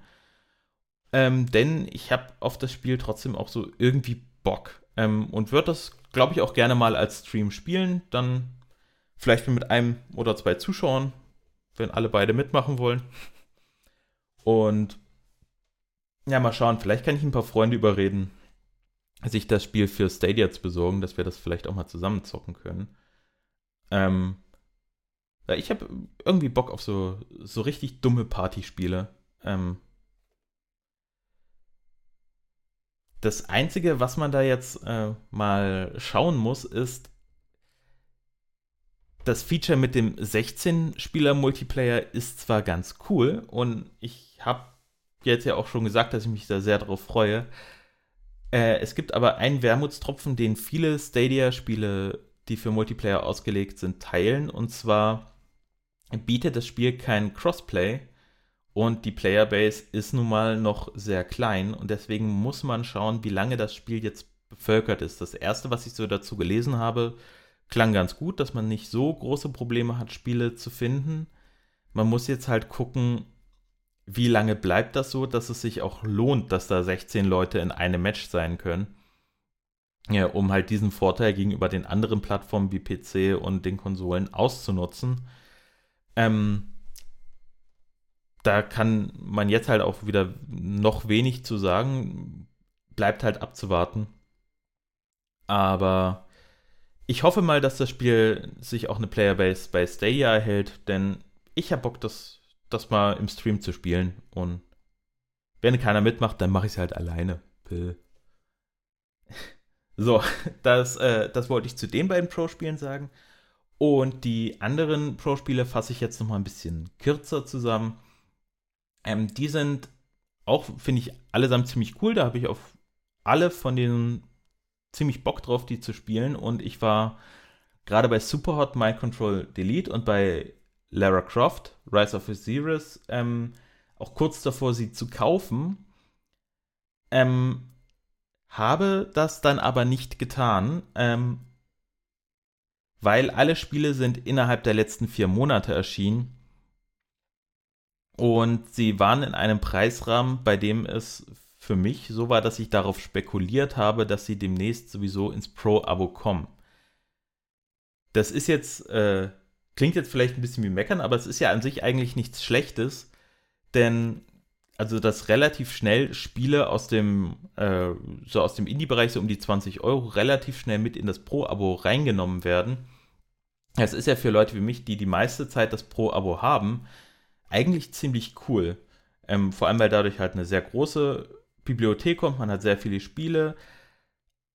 Ähm, denn ich habe auf das Spiel trotzdem auch so irgendwie Bock. ähm, und würde das, glaube ich, auch gerne mal als Stream spielen. Dann vielleicht mit einem oder zwei Zuschauern, wenn alle beide mitmachen wollen. Und ja, mal schauen, vielleicht kann ich ein paar Freunde überreden, sich das Spiel für Stadia zu besorgen, dass wir das vielleicht auch mal zusammen zocken können. Ähm, ich habe irgendwie Bock auf so, so richtig dumme Partyspiele. Ähm, das Einzige, was man da jetzt äh, mal schauen muss, ist, das Feature mit dem 16-Spieler-Multiplayer ist zwar ganz cool und ich habe jetzt ja auch schon gesagt, dass ich mich da sehr darauf freue. Äh, es gibt aber einen Wermutstropfen, den viele Stadia-Spiele, die für Multiplayer ausgelegt sind, teilen. Und zwar bietet das Spiel kein Crossplay und die Playerbase ist nun mal noch sehr klein und deswegen muss man schauen, wie lange das Spiel jetzt bevölkert ist. Das erste, was ich so dazu gelesen habe, klang ganz gut, dass man nicht so große Probleme hat, Spiele zu finden. Man muss jetzt halt gucken, wie lange bleibt das so, dass es sich auch lohnt, dass da 16 Leute in einem Match sein können. Ja, um halt diesen Vorteil gegenüber den anderen Plattformen wie PC und den Konsolen auszunutzen. Ähm, da kann man jetzt halt auch wieder noch wenig zu sagen. Bleibt halt abzuwarten. Aber ich hoffe mal, dass das Spiel sich auch eine Playerbase bei Stadia erhält, denn ich habe Bock, das, das mal im Stream zu spielen. Und wenn keiner mitmacht, dann mache ich es halt alleine. So, das, äh, das wollte ich zu den beiden Pro-Spielen sagen. Und die anderen Pro-Spiele fasse ich jetzt noch mal ein bisschen kürzer zusammen. Ähm, die sind auch, finde ich, allesamt ziemlich cool. Da habe ich auf alle von denen ziemlich Bock drauf, die zu spielen. Und ich war gerade bei Superhot Mind Control Delete und bei Lara Croft, Rise of Osiris, ähm, auch kurz davor, sie zu kaufen. Ähm, habe das dann aber nicht getan, ähm, weil alle Spiele sind innerhalb der letzten vier Monate erschienen und sie waren in einem Preisrahmen, bei dem es für mich so war, dass ich darauf spekuliert habe, dass sie demnächst sowieso ins Pro-Abo kommen. Das ist jetzt, äh, klingt jetzt vielleicht ein bisschen wie Meckern, aber es ist ja an sich eigentlich nichts Schlechtes, denn also dass relativ schnell Spiele aus dem, äh, so aus dem Indie-Bereich, so um die 20 Euro, relativ schnell mit in das Pro-Abo reingenommen werden. Das ist ja für Leute wie mich, die die meiste Zeit das Pro-Abo haben, eigentlich ziemlich cool. Ähm, vor allem, weil dadurch halt eine sehr große Bibliothek kommt, man hat sehr viele Spiele.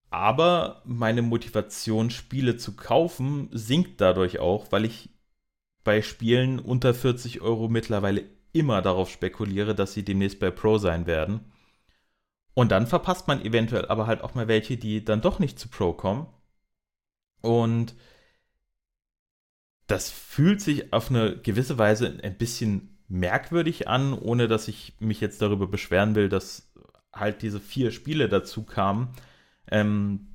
Aber meine Motivation, Spiele zu kaufen, sinkt dadurch auch, weil ich bei Spielen unter 40 Euro mittlerweile immer darauf spekuliere, dass sie demnächst bei Pro sein werden. Und dann verpasst man eventuell aber halt auch mal welche, die dann doch nicht zu Pro kommen. Und das fühlt sich auf eine gewisse Weise ein bisschen merkwürdig an, ohne dass ich mich jetzt darüber beschweren will, dass halt diese vier Spiele dazu kamen. Ähm,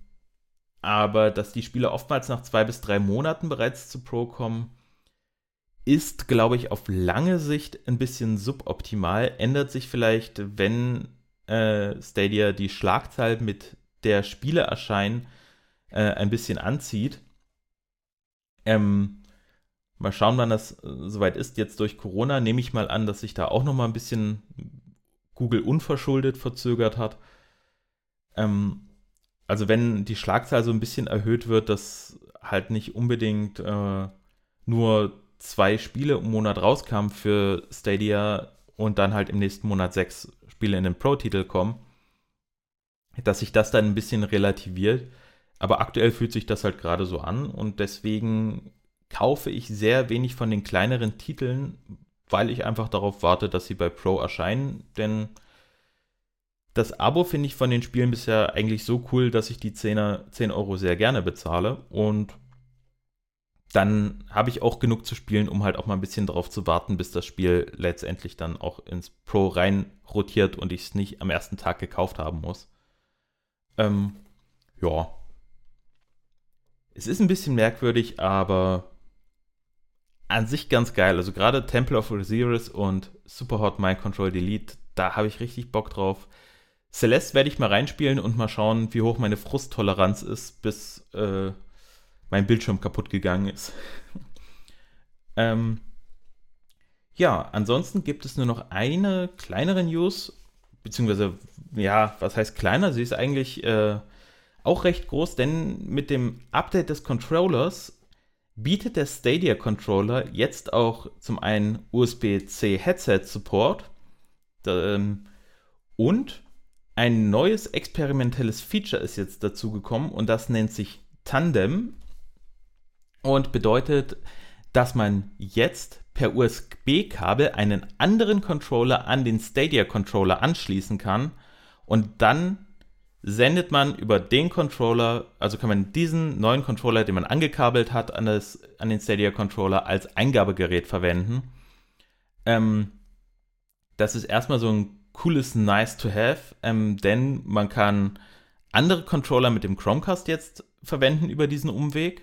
aber dass die Spiele oftmals nach zwei bis drei Monaten bereits zu Pro kommen, ist, glaube ich, auf lange Sicht ein bisschen suboptimal. Ändert sich vielleicht, wenn äh, Stadia die Schlagzahl mit der Spiele erscheinen äh, ein bisschen anzieht. Ähm, Mal schauen, wann das äh, soweit ist. Jetzt durch Corona nehme ich mal an, dass sich da auch noch mal ein bisschen Google unverschuldet verzögert hat. Ähm, also wenn die Schlagzahl so ein bisschen erhöht wird, dass halt nicht unbedingt äh, nur zwei Spiele im Monat rauskamen für Stadia und dann halt im nächsten Monat sechs Spiele in den Pro-Titel kommen, dass sich das dann ein bisschen relativiert. Aber aktuell fühlt sich das halt gerade so an und deswegen kaufe ich sehr wenig von den kleineren Titeln, weil ich einfach darauf warte, dass sie bei Pro erscheinen. Denn das Abo finde ich von den Spielen bisher eigentlich so cool, dass ich die 10, 10 Euro sehr gerne bezahle. Und dann habe ich auch genug zu spielen, um halt auch mal ein bisschen darauf zu warten, bis das Spiel letztendlich dann auch ins Pro rein rotiert und ich es nicht am ersten Tag gekauft haben muss. Ähm, ja. Es ist ein bisschen merkwürdig, aber an sich ganz geil. Also gerade Temple of Osiris und Superhot Mind Control Delete, da habe ich richtig Bock drauf. Celeste werde ich mal reinspielen und mal schauen, wie hoch meine Frusttoleranz ist, bis äh, mein Bildschirm kaputt gegangen ist. ähm, ja, ansonsten gibt es nur noch eine kleinere News, beziehungsweise, ja, was heißt kleiner? Sie ist eigentlich äh, auch recht groß, denn mit dem Update des Controllers bietet der Stadia Controller jetzt auch zum einen USB-C Headset Support ähm, und ein neues experimentelles Feature ist jetzt dazugekommen und das nennt sich Tandem und bedeutet, dass man jetzt per USB-Kabel einen anderen Controller an den Stadia-Controller anschließen kann und dann sendet man über den Controller, also kann man diesen neuen Controller, den man angekabelt hat, an, das, an den Stadia-Controller als Eingabegerät verwenden. Ähm, das ist erstmal so ein cooles Nice to have, ähm, denn man kann andere Controller mit dem Chromecast jetzt verwenden über diesen Umweg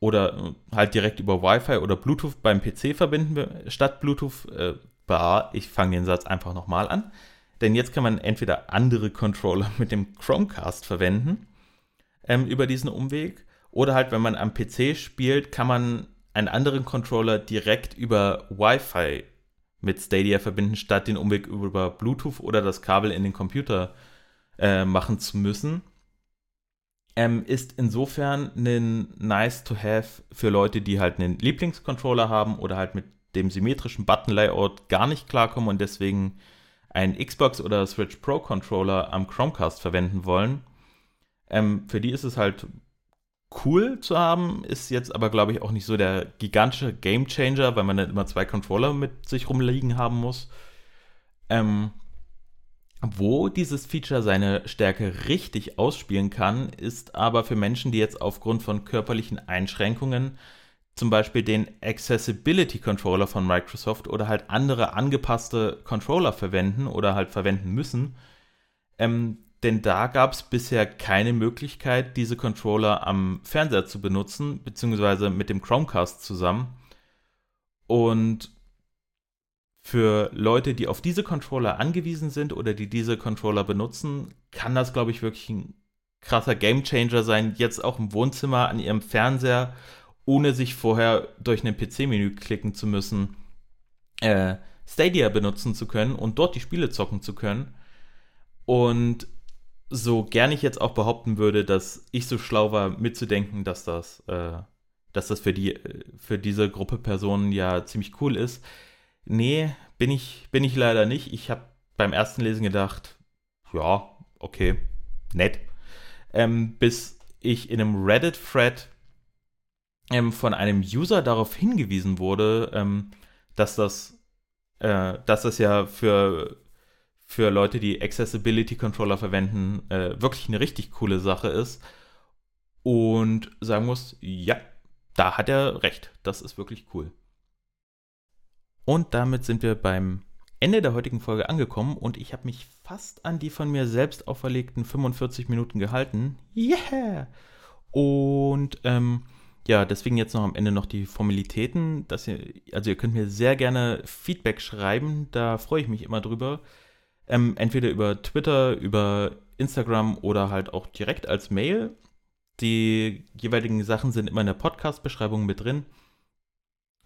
oder halt direkt über Wi-Fi oder Bluetooth beim PC verbinden statt Bluetooth. Äh, ich fange den Satz einfach nochmal an. Denn jetzt kann man entweder andere Controller mit dem Chromecast verwenden ähm, über diesen Umweg oder halt, wenn man am PC spielt, kann man einen anderen Controller direkt über Wi-Fi mit Stadia verbinden, statt den Umweg über Bluetooth oder das Kabel in den Computer äh, machen zu müssen. Ähm, ist insofern ein nice to have für Leute, die halt einen Lieblingscontroller haben oder halt mit dem symmetrischen Button-Layout gar nicht klarkommen und deswegen einen Xbox oder Switch Pro Controller am Chromecast verwenden wollen. Ähm, für die ist es halt cool zu haben, ist jetzt aber, glaube ich, auch nicht so der gigantische Game Changer, weil man dann immer zwei Controller mit sich rumliegen haben muss. Ähm, wo dieses Feature seine Stärke richtig ausspielen kann, ist aber für Menschen, die jetzt aufgrund von körperlichen Einschränkungen zum Beispiel den Accessibility Controller von Microsoft oder halt andere angepasste Controller verwenden oder halt verwenden müssen. Ähm, denn da gab es bisher keine Möglichkeit, diese Controller am Fernseher zu benutzen, beziehungsweise mit dem Chromecast zusammen. Und für Leute, die auf diese Controller angewiesen sind oder die diese Controller benutzen, kann das, glaube ich, wirklich ein krasser Gamechanger sein, jetzt auch im Wohnzimmer an ihrem Fernseher, ohne sich vorher durch ein PC-Menü klicken zu müssen, äh, Stadia benutzen zu können und dort die Spiele zocken zu können. Und so gern ich jetzt auch behaupten würde, dass ich so schlau war, mitzudenken, dass das, äh, dass das für, die, für diese Gruppe Personen ja ziemlich cool ist. Nee, bin ich, bin ich leider nicht. Ich habe beim ersten Lesen gedacht, ja, okay, nett. Ähm, bis ich in einem Reddit-Thread ähm, von einem User darauf hingewiesen wurde, ähm, dass das, äh, dass das ja für für Leute, die Accessibility Controller verwenden, äh, wirklich eine richtig coole Sache ist. Und sagen muss, ja, da hat er recht. Das ist wirklich cool. Und damit sind wir beim Ende der heutigen Folge angekommen und ich habe mich fast an die von mir selbst auferlegten 45 Minuten gehalten. Yeah! Und ähm, ja, deswegen jetzt noch am Ende noch die Formalitäten. Dass ihr, also ihr könnt mir sehr gerne Feedback schreiben, da freue ich mich immer drüber. Ähm, entweder über Twitter, über Instagram oder halt auch direkt als Mail. Die jeweiligen Sachen sind immer in der Podcast-Beschreibung mit drin.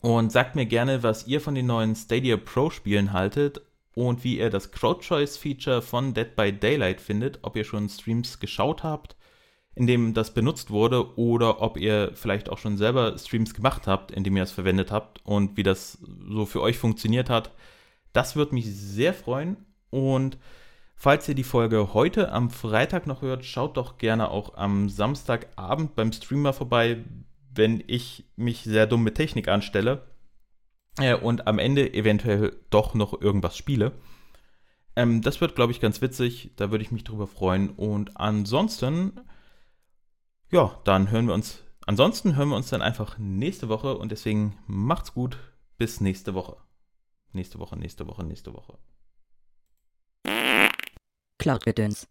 Und sagt mir gerne, was ihr von den neuen Stadia Pro Spielen haltet und wie ihr das Crowd-Choice-Feature von Dead by Daylight findet, ob ihr schon Streams geschaut habt, in dem das benutzt wurde, oder ob ihr vielleicht auch schon selber Streams gemacht habt, in dem ihr es verwendet habt und wie das so für euch funktioniert hat. Das würde mich sehr freuen. Und falls ihr die Folge heute am Freitag noch hört, schaut doch gerne auch am Samstagabend beim Streamer vorbei, wenn ich mich sehr dumm mit Technik anstelle äh, und am Ende eventuell doch noch irgendwas spiele. Ähm, das wird, glaube ich, ganz witzig. Da würde ich mich drüber freuen. Und ansonsten, ja, dann hören wir uns. Ansonsten hören wir uns dann einfach nächste Woche und deswegen macht's gut. Bis nächste Woche. Nächste Woche, nächste Woche, nächste Woche. Cloud-Gedöns